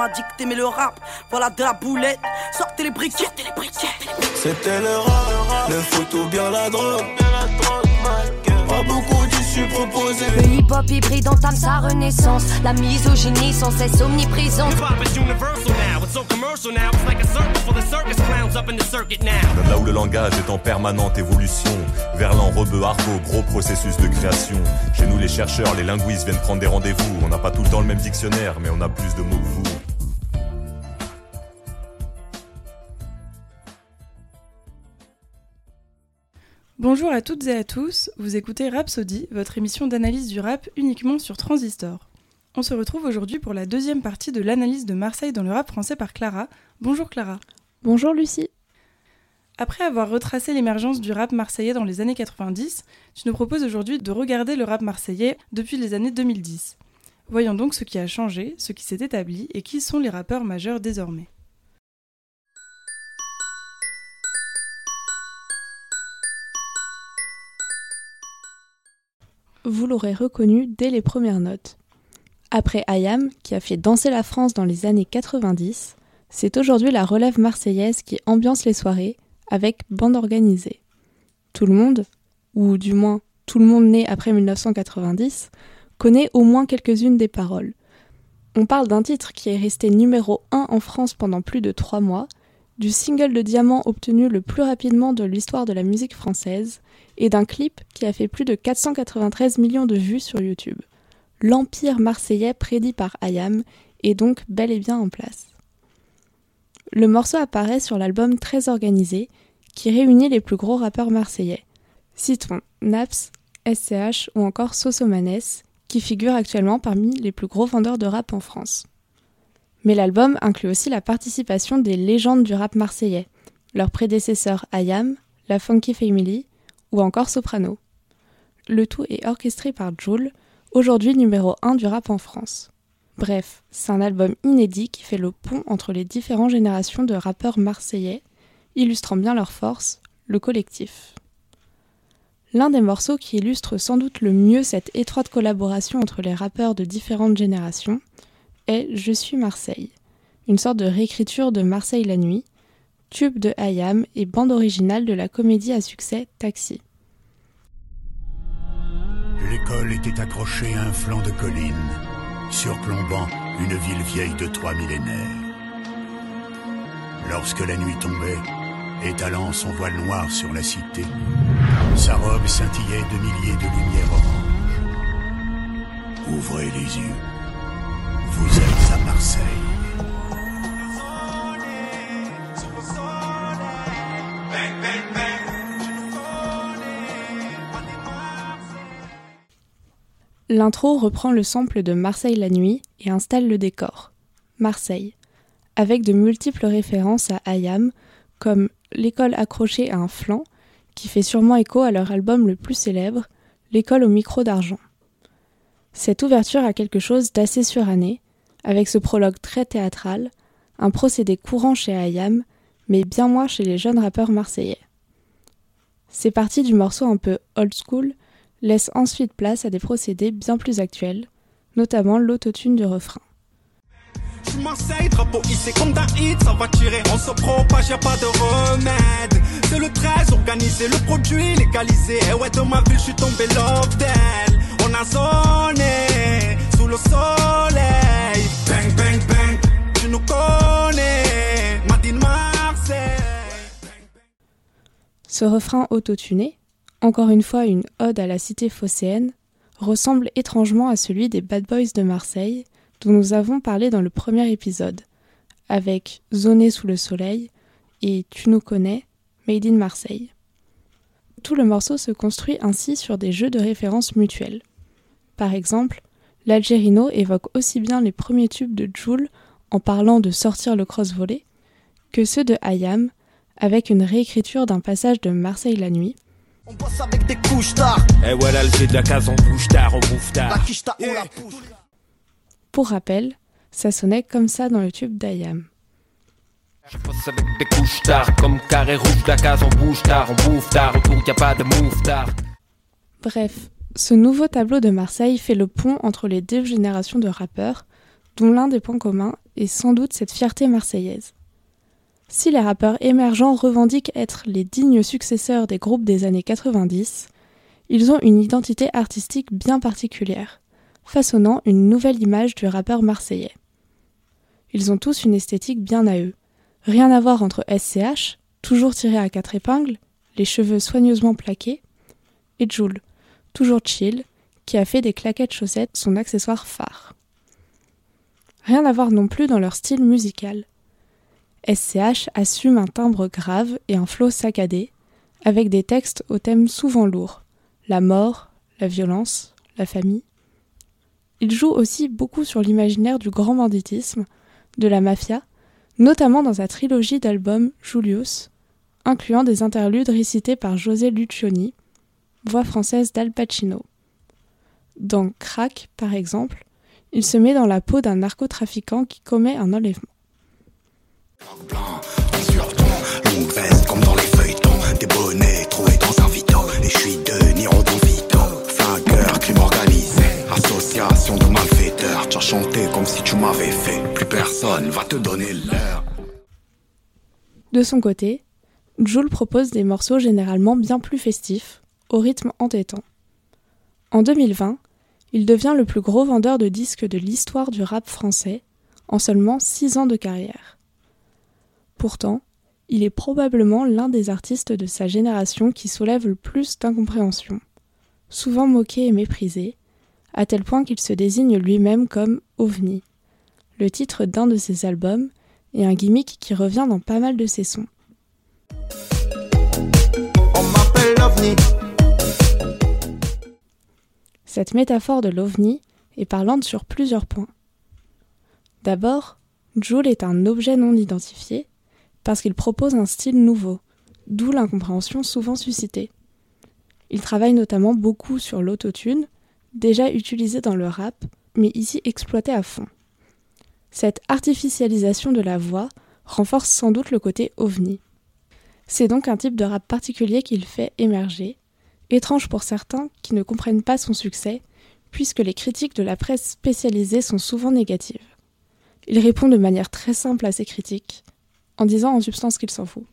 m'a dit que t'aimais le rap. Voilà de la boulette, sortez les briquettes. Sortez les briquettes. C'était le rap, le foot ou bien la drogue. Pas beaucoup d'issues proposées. Le hip-hop hybride entame sa renaissance. La misogynie sans cesse omniprésente. Là où le langage est en permanente évolution, Verlan, Rebeu, Argot, gros processus de création. Chez nous, les chercheurs, les linguistes viennent prendre des rendez-vous. On n'a pas tout le temps le même dictionnaire, mais on a plus de mots que vous. Bonjour à toutes et à tous, vous écoutez Rhapsody, votre émission d'analyse du rap uniquement sur Transistor. On se retrouve aujourd'hui pour la deuxième partie de l'analyse de Marseille dans le rap français par Clara. Bonjour Clara. Bonjour Lucie. Après avoir retracé l'émergence du rap marseillais dans les années 90, tu nous proposes aujourd'hui de regarder le rap marseillais depuis les années 2010. Voyons donc ce qui a changé, ce qui s'est établi et qui sont les rappeurs majeurs désormais. Vous l'aurez reconnu dès les premières notes. Après Ayam, qui a fait danser la France dans les années 90, c'est aujourd'hui la relève marseillaise qui ambiance les soirées avec bande organisée. Tout le monde, ou du moins tout le monde né après 1990, connaît au moins quelques-unes des paroles. On parle d'un titre qui est resté numéro 1 en France pendant plus de 3 mois, du single de diamant obtenu le plus rapidement de l'histoire de la musique française, et d'un clip qui a fait plus de 493 millions de vues sur YouTube. L'empire marseillais prédit par Ayam est donc bel et bien en place. Le morceau apparaît sur l'album Très organisé, qui réunit les plus gros rappeurs marseillais. Citons Naps, SCH ou encore Sosomanes, qui figurent actuellement parmi les plus gros vendeurs de rap en France. Mais l'album inclut aussi la participation des légendes du rap marseillais, leurs prédécesseurs Ayam, la Funky Family ou encore Soprano. Le tout est orchestré par Joule, aujourd'hui numéro 1 du rap en France. Bref, c'est un album inédit qui fait le pont entre les différentes générations de rappeurs marseillais, illustrant bien leur force, le collectif. L'un des morceaux qui illustre sans doute le mieux cette étroite collaboration entre les rappeurs de différentes générations est Je suis Marseille, une sorte de réécriture de Marseille la nuit, tube de Hayam et bande originale de la comédie à succès Taxi. L'école était accrochée à un flanc de colline, surplombant une ville vieille de trois millénaires. Lorsque la nuit tombait, étalant son voile noir sur la cité, sa robe scintillait de milliers de lumières oranges. Ouvrez les yeux. Vous êtes à Marseille. L'intro reprend le sample de Marseille la nuit et installe le décor. Marseille, avec de multiples références à Ayam, comme l'école accrochée à un flanc, qui fait sûrement écho à leur album le plus célèbre, L'école au micro d'argent. Cette ouverture a quelque chose d'assez suranné, avec ce prologue très théâtral, un procédé courant chez Ayam, mais bien moins chez les jeunes rappeurs marseillais. Ces parties du morceau un peu old school laissent ensuite place à des procédés bien plus actuels, notamment l'autotune du refrain. Je suis Marseille, drapeau hissé comme d'un hit, ça va tirer, on se propage, y'a pas de remède. C'est le 13, organisé, le produit légalisé. Et ouais, dans ma ville, je suis tombé love d'elle. On a zoné, sous le soleil. Bang, bang, bang, tu nous connais, Madine Marseille. Ce refrain autotuné, encore une fois une ode à la cité phocéenne, ressemble étrangement à celui des Bad Boys de Marseille, dont nous avons parlé dans le premier épisode, avec Zoné sous le soleil et Tu nous connais, Made in Marseille. Tout le morceau se construit ainsi sur des jeux de références mutuels. Par exemple, l'Algérino évoque aussi bien les premiers tubes de Joule en parlant de sortir le cross-volet que ceux de Hayam avec une réécriture d'un passage de Marseille la nuit. On bosse avec des couches tard. Et voilà le de la case, on bouge tard, on bouffe La tard. quiche tard, on la pousse. Pour rappel, ça sonnait comme ça dans le tube d'Ayam. Je bosse avec des couches tard, comme carré rouge, la case, on bouge tard, on bouffe tard, autour y a pas de move tard. Bref, ce nouveau tableau de Marseille fait le pont entre les deux générations de rappeurs, dont l'un des points communs est sans doute cette fierté marseillaise. Si les rappeurs émergents revendiquent être les dignes successeurs des groupes des années 90, ils ont une identité artistique bien particulière, façonnant une nouvelle image du rappeur marseillais. Ils ont tous une esthétique bien à eux. Rien à voir entre SCH, toujours tiré à quatre épingles, les cheveux soigneusement plaqués, et Joule, toujours chill, qui a fait des claquettes chaussettes son accessoire phare. Rien à voir non plus dans leur style musical. SCH assume un timbre grave et un flot saccadé, avec des textes aux thèmes souvent lourds la mort, la violence, la famille. Il joue aussi beaucoup sur l'imaginaire du grand banditisme, de la mafia, notamment dans sa trilogie d'albums Julius, incluant des interludes récités par José Lucioni, voix française d'Al Pacino. Dans Crack, par exemple, il se met dans la peau d'un narcotrafiquant qui commet un enlèvement. De son côté, Jules propose des morceaux généralement bien plus festifs, au rythme entêtant. En 2020, il devient le plus gros vendeur de disques de l'histoire du rap français, en seulement 6 ans de carrière. Pourtant, il est probablement l'un des artistes de sa génération qui soulève le plus d'incompréhension, souvent moqué et méprisé, à tel point qu'il se désigne lui-même comme OVNI, le titre d'un de ses albums et un gimmick qui revient dans pas mal de ses sons. On m'appelle OVNI. Cette métaphore de l'OVNI est parlante sur plusieurs points. D'abord, Joule est un objet non identifié parce qu'il propose un style nouveau, d'où l'incompréhension souvent suscitée. Il travaille notamment beaucoup sur l'autotune, déjà utilisé dans le rap, mais ici exploité à fond. Cette artificialisation de la voix renforce sans doute le côté ovni. C'est donc un type de rap particulier qu'il fait émerger, étrange pour certains qui ne comprennent pas son succès, puisque les critiques de la presse spécialisée sont souvent négatives. Il répond de manière très simple à ces critiques, en disant en substance qu'il s'en fout.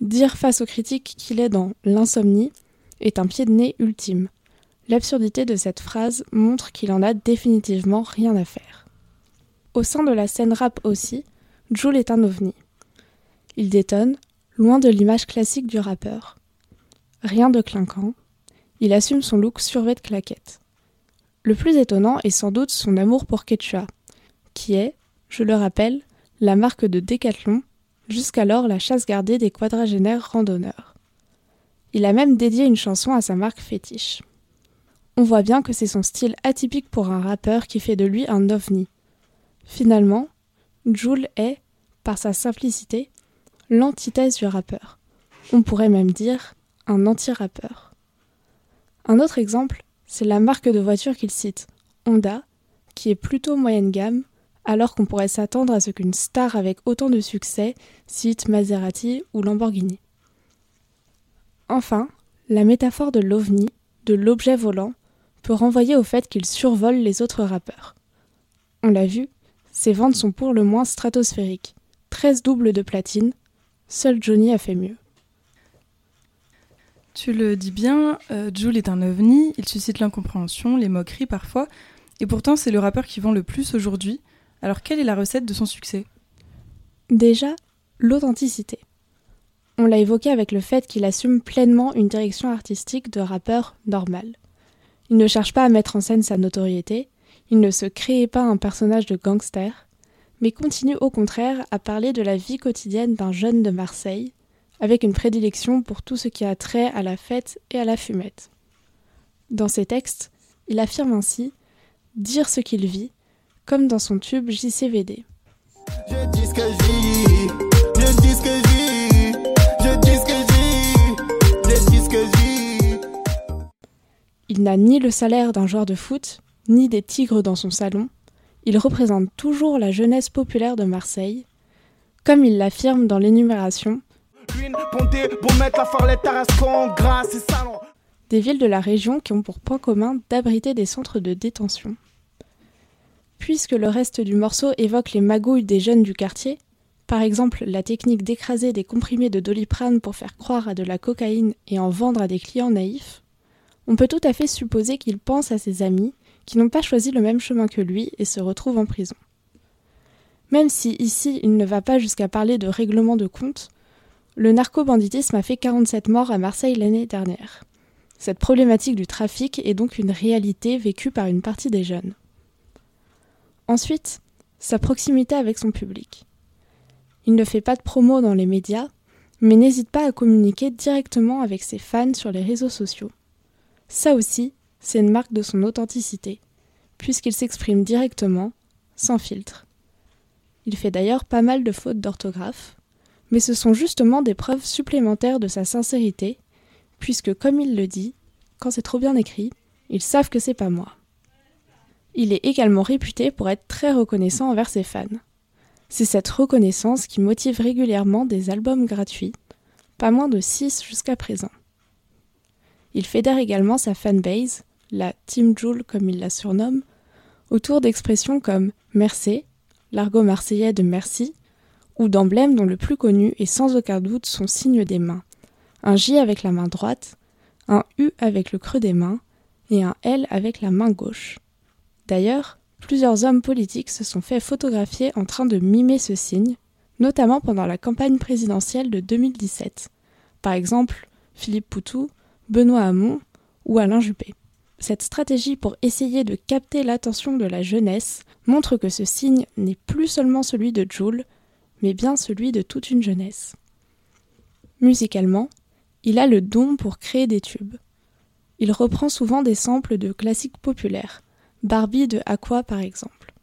Dire face aux critiques qu'il est dans l'insomnie est un pied de nez ultime. L'absurdité de cette phrase montre qu'il en a définitivement rien à faire. Au sein de la scène rap aussi, Jules est un ovni. Il détonne, loin de l'image classique du rappeur. Rien de clinquant, il assume son look survêt de claquettes. Le plus étonnant est sans doute son amour pour Quechua, qui est, je le rappelle, la marque de Décathlon, jusqu'alors la chasse gardée des quadragénaires randonneurs. Il a même dédié une chanson à sa marque fétiche. On voit bien que c'est son style atypique pour un rappeur qui fait de lui un ovni. Finalement, Jules est, par sa simplicité, l'antithèse du rappeur. On pourrait même dire un anti-rappeur. Un autre exemple c'est la marque de voiture qu'il cite, Honda, qui est plutôt moyenne gamme, alors qu'on pourrait s'attendre à ce qu'une star avec autant de succès cite Maserati ou Lamborghini. Enfin, la métaphore de l'ovni, de l'objet volant, peut renvoyer au fait qu'il survole les autres rappeurs. On l'a vu, ses ventes sont pour le moins stratosphériques. 13 doubles de platine, seul Johnny a fait mieux. Tu le dis bien, euh, Jules est un ovni, il suscite l'incompréhension, les moqueries parfois, et pourtant c'est le rappeur qui vend le plus aujourd'hui. Alors quelle est la recette de son succès? Déjà, l'authenticité. On l'a évoqué avec le fait qu'il assume pleinement une direction artistique de rappeur normal. Il ne cherche pas à mettre en scène sa notoriété, il ne se crée pas un personnage de gangster, mais continue au contraire à parler de la vie quotidienne d'un jeune de Marseille, avec une prédilection pour tout ce qui a trait à la fête et à la fumette. Dans ses textes, il affirme ainsi dire ce qu'il vit, comme dans son tube JCVD. Je dis ce que je vis, je dis ce que je vis, je dis ce que je vis, je dis ce que je vis. Il n'a ni le salaire d'un joueur de foot, ni des tigres dans son salon. Il représente toujours la jeunesse populaire de Marseille. Comme il l'affirme des villes de la région qui ont pour point commun d'abriter des centres de détention. Puisque le reste du morceau évoque les magouilles des jeunes du quartier, par exemple la technique d'écraser des comprimés de doliprane pour faire croire à de la cocaïne et en vendre à des clients naïfs, on peut tout à fait supposer qu'il pense à ses amis qui n'ont pas choisi le même chemin que lui et se retrouvent en prison. Même si ici il ne va pas jusqu'à parler de règlement de compte, le narco-banditisme a fait 47 morts à Marseille l'année dernière. Cette problématique du trafic est donc une réalité vécue par une partie des jeunes. Ensuite, sa proximité avec son public. Il ne fait pas de promo dans les médias, mais n'hésite pas à communiquer directement avec ses fans sur les réseaux sociaux. Ça aussi, c'est une marque de son authenticité, puisqu'il s'exprime directement, sans filtre. Il fait d'ailleurs pas mal de fautes d'orthographe, mais ce sont justement des preuves supplémentaires de sa sincérité, puisque comme il le dit, quand c'est trop bien écrit, ils savent que c'est pas moi. Il est également réputé pour être très reconnaissant envers ses fans. C'est cette reconnaissance qui motive régulièrement des albums gratuits, pas moins de 6 jusqu'à présent. Il fédère également sa fanbase, la Team Joule comme il la surnomme, autour d'expressions comme merci, l'argot marseillais de merci, ou d'emblèmes dont le plus connu est sans aucun doute son signe des mains, un J avec la main droite, un U avec le creux des mains et un L avec la main gauche. D'ailleurs, plusieurs hommes politiques se sont fait photographier en train de mimer ce signe, notamment pendant la campagne présidentielle de 2017. Par exemple, Philippe Poutou, Benoît Hamon ou Alain Juppé. Cette stratégie pour essayer de capter l'attention de la jeunesse montre que ce signe n'est plus seulement celui de Joule, mais bien celui de toute une jeunesse. Musicalement, il a le don pour créer des tubes. Il reprend souvent des samples de classiques populaires, Barbie de Aqua par exemple.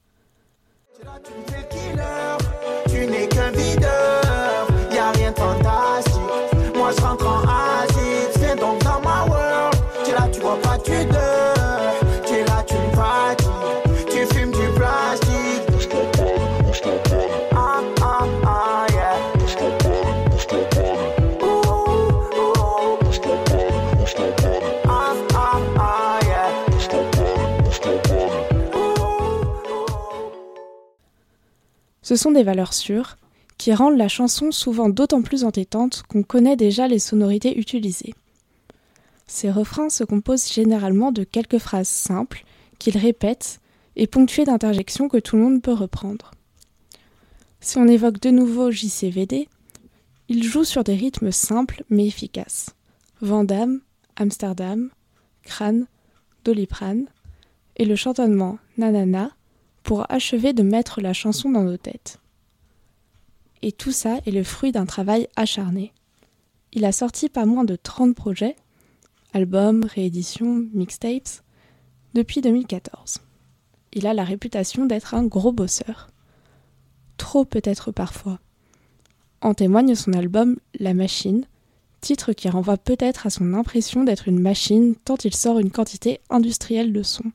Ce sont des valeurs sûres, qui rendent la chanson souvent d'autant plus entêtante qu'on connaît déjà les sonorités utilisées. Ces refrains se composent généralement de quelques phrases simples qu'il répète et ponctuées d'interjections que tout le monde peut reprendre. Si on évoque de nouveau JCVD, il joue sur des rythmes simples mais efficaces. Vandame, Amsterdam, Crâne, Doliprane, et le chantonnement Nanana pour achever de mettre la chanson dans nos têtes. Et tout ça est le fruit d'un travail acharné. Il a sorti pas moins de 30 projets, albums, rééditions, mixtapes, depuis 2014. Il a la réputation d'être un gros bosseur. Trop peut-être parfois. En témoigne son album La Machine, titre qui renvoie peut-être à son impression d'être une machine tant il sort une quantité industrielle de sons.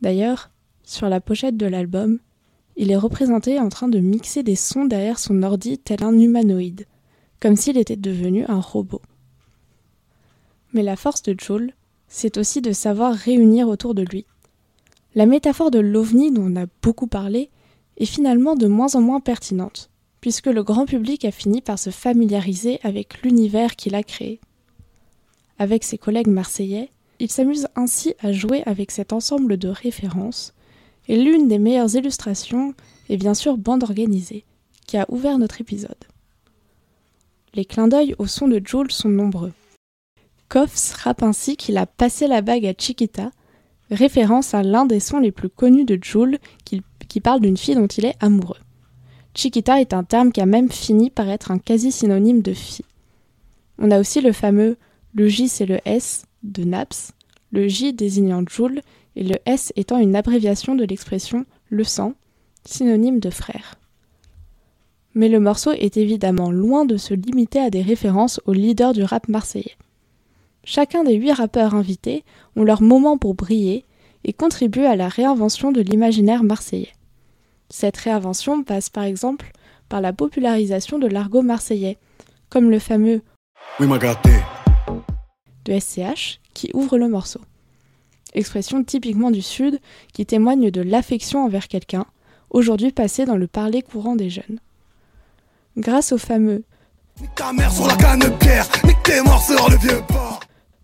D'ailleurs, sur la pochette de l'album, il est représenté en train de mixer des sons derrière son ordi tel un humanoïde, comme s'il était devenu un robot. Mais la force de Joel, c'est aussi de savoir réunir autour de lui. La métaphore de l'ovni dont on a beaucoup parlé est finalement de moins en moins pertinente, puisque le grand public a fini par se familiariser avec l'univers qu'il a créé. Avec ses collègues marseillais, il s'amuse ainsi à jouer avec cet ensemble de références et l'une des meilleures illustrations est bien sûr Bande Organisée, qui a ouvert notre épisode. Les clins d'œil au son de Jules sont nombreux. Koffs rappe ainsi qu'il a passé la bague à Chiquita, référence à l'un des sons les plus connus de Jules qui, qui parle d'une fille dont il est amoureux. Chiquita est un terme qui a même fini par être un quasi-synonyme de fille. On a aussi le fameux le J c'est le S de Naps, le J désignant Joule et le S étant une abréviation de l'expression le sang, synonyme de frère. Mais le morceau est évidemment loin de se limiter à des références aux leaders du rap marseillais. Chacun des huit rappeurs invités ont leur moment pour briller et contribuent à la réinvention de l'imaginaire marseillais. Cette réinvention passe par exemple par la popularisation de l'argot marseillais, comme le fameux Oui, de SCH qui ouvre le morceau. Expression typiquement du Sud qui témoigne de l'affection envers quelqu'un, aujourd'hui passé dans le parler courant des jeunes. Grâce au fameux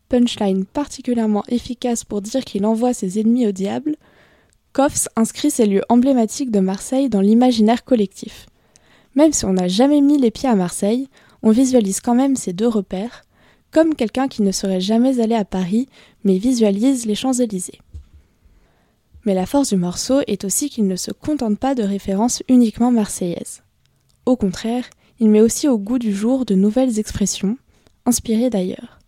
punchline particulièrement efficace pour dire qu'il envoie ses ennemis au diable, Koffs inscrit ces lieux emblématiques de Marseille dans l'imaginaire collectif. Même si on n'a jamais mis les pieds à Marseille, on visualise quand même ces deux repères, comme quelqu'un qui ne serait jamais allé à Paris, mais visualise les Champs-Élysées. Mais la force du morceau est aussi qu'il ne se contente pas de références uniquement marseillaises. Au contraire, il met aussi au goût du jour de nouvelles expressions, inspirées d'ailleurs.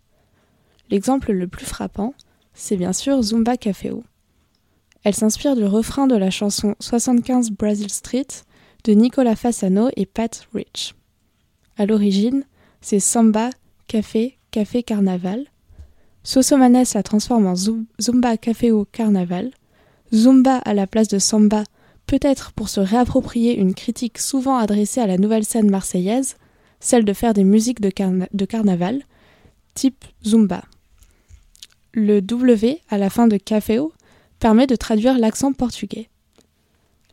L'exemple le plus frappant, c'est bien sûr Zumba Caféo. Elle s'inspire du refrain de la chanson 75 Brazil Street de Nicolas Fassano et Pat Rich. À l'origine, c'est Samba, Café, Café Carnaval. Sosomanes la transforme en Zumba Caféo Carnaval. Zumba à la place de Samba, peut-être pour se réapproprier une critique souvent adressée à la nouvelle scène marseillaise, celle de faire des musiques de, de carnaval, type Zumba. Le W à la fin de caféo permet de traduire l'accent portugais.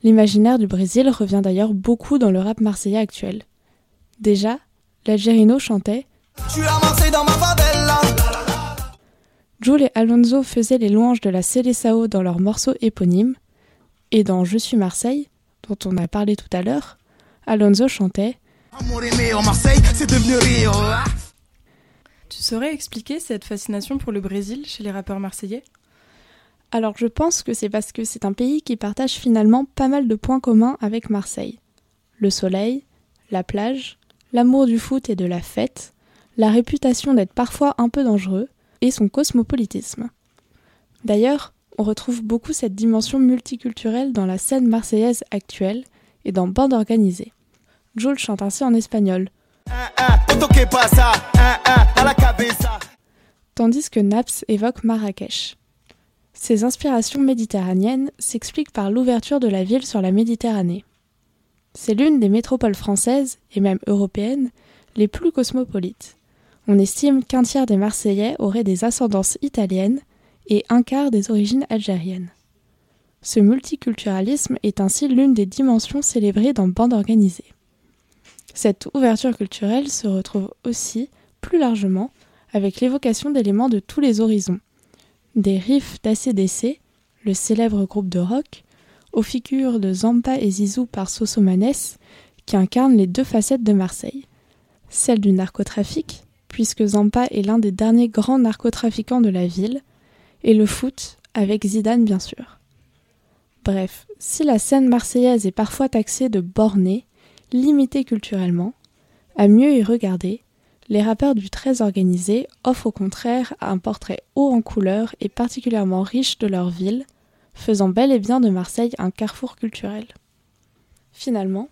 L'imaginaire du Brésil revient d'ailleurs beaucoup dans le rap marseillais actuel. Déjà, l'Algerino chantait Jules et Alonso faisaient les louanges de la Célessao dans leurs morceaux éponymes, et dans Je suis Marseille, dont on a parlé tout à l'heure, Alonso chantait tu saurais expliquer cette fascination pour le Brésil chez les rappeurs marseillais? Alors je pense que c'est parce que c'est un pays qui partage finalement pas mal de points communs avec Marseille. Le soleil, la plage, l'amour du foot et de la fête, la réputation d'être parfois un peu dangereux, et son cosmopolitisme. D'ailleurs, on retrouve beaucoup cette dimension multiculturelle dans la scène marseillaise actuelle et dans Bande organisée. Jules chante ainsi en espagnol, Tandis que Naps évoque Marrakech. Ses inspirations méditerranéennes s'expliquent par l'ouverture de la ville sur la Méditerranée. C'est l'une des métropoles françaises, et même européennes, les plus cosmopolites. On estime qu'un tiers des Marseillais auraient des ascendances italiennes et un quart des origines algériennes. Ce multiculturalisme est ainsi l'une des dimensions célébrées dans Bande organisée. Cette ouverture culturelle se retrouve aussi, plus largement, avec l'évocation d'éléments de tous les horizons. Des riffs d'ACDC, le célèbre groupe de rock, aux figures de Zampa et Zizou par Sosomanes, qui incarnent les deux facettes de Marseille. Celle du narcotrafic, puisque Zampa est l'un des derniers grands narcotrafiquants de la ville, et le foot, avec Zidane bien sûr. Bref, si la scène marseillaise est parfois taxée de bornée, limité culturellement, à mieux y regarder, les rappeurs du très organisé offrent au contraire un portrait haut en couleur et particulièrement riche de leur ville, faisant bel et bien de Marseille un carrefour culturel. Finalement,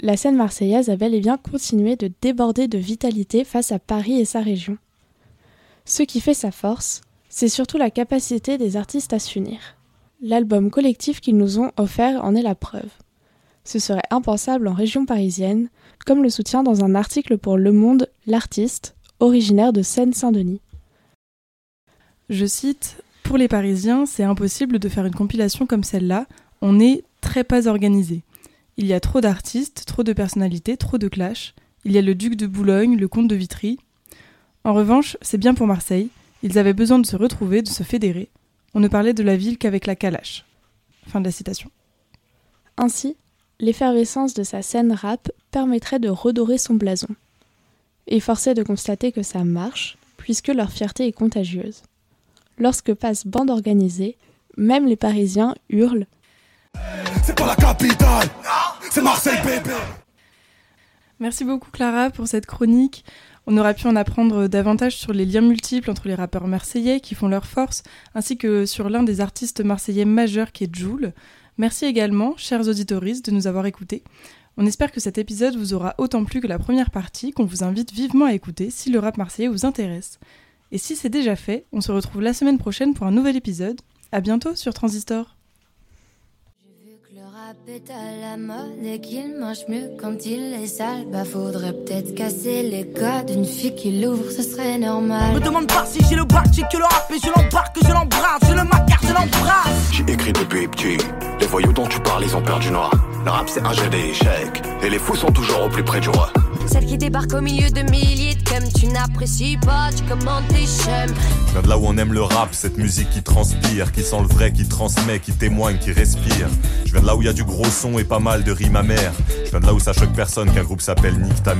la scène marseillaise a bel et bien continué de déborder de vitalité face à Paris et sa région. Ce qui fait sa force, c'est surtout la capacité des artistes à s'unir. L'album collectif qu'ils nous ont offert en est la preuve ce serait impensable en région parisienne, comme le soutient dans un article pour Le Monde l'artiste, originaire de Seine-Saint-Denis. Je cite Pour les Parisiens, c'est impossible de faire une compilation comme celle-là, on est très pas organisé. Il y a trop d'artistes, trop de personnalités, trop de clashs. Il y a le duc de Boulogne, le comte de Vitry. En revanche, c'est bien pour Marseille. Ils avaient besoin de se retrouver, de se fédérer. On ne parlait de la ville qu'avec la calache. Fin de la citation. Ainsi, l'effervescence de sa scène rap permettrait de redorer son blason. Et forcé de constater que ça marche, puisque leur fierté est contagieuse. Lorsque passe bande organisée, même les Parisiens hurlent C'est pas la capitale, c'est Marseille bébé Merci beaucoup Clara pour cette chronique. On aura pu en apprendre davantage sur les liens multiples entre les rappeurs marseillais qui font leur force, ainsi que sur l'un des artistes marseillais majeurs qui est Joule. Merci également, chers auditoristes, de nous avoir écoutés. On espère que cet épisode vous aura autant plu que la première partie, qu'on vous invite vivement à écouter si le rap marseillais vous intéresse. Et si c'est déjà fait, on se retrouve la semaine prochaine pour un nouvel épisode. À bientôt sur Transistor. Est à la mode et qu'il mange mieux quand il est sale. Bah faudrait peut-être casser les gars d'une fille qui l'ouvre, ce serait normal. Me demande pas si j'ai le bac, j'ai que le rap et je l'embarque, je l'embrasse, je le macar, je l'embrasse. J'ai écrit depuis petit. Les voyous dont tu parles, ils ont perdu noir. Le rap c'est un jeu d'échecs. Et les fous sont toujours au plus près du roi. Celle qui débarque au milieu de milliers de cums, tu n'apprécies pas, tu commandes tes. Je viens de là où on aime le rap, cette musique qui transpire, qui sent le vrai, qui transmet, qui témoigne, qui respire. Je viens de là où il y a du gros son et pas mal de rimes amères. Je viens de là où ça choque personne qu'un groupe s'appelle Nique ta.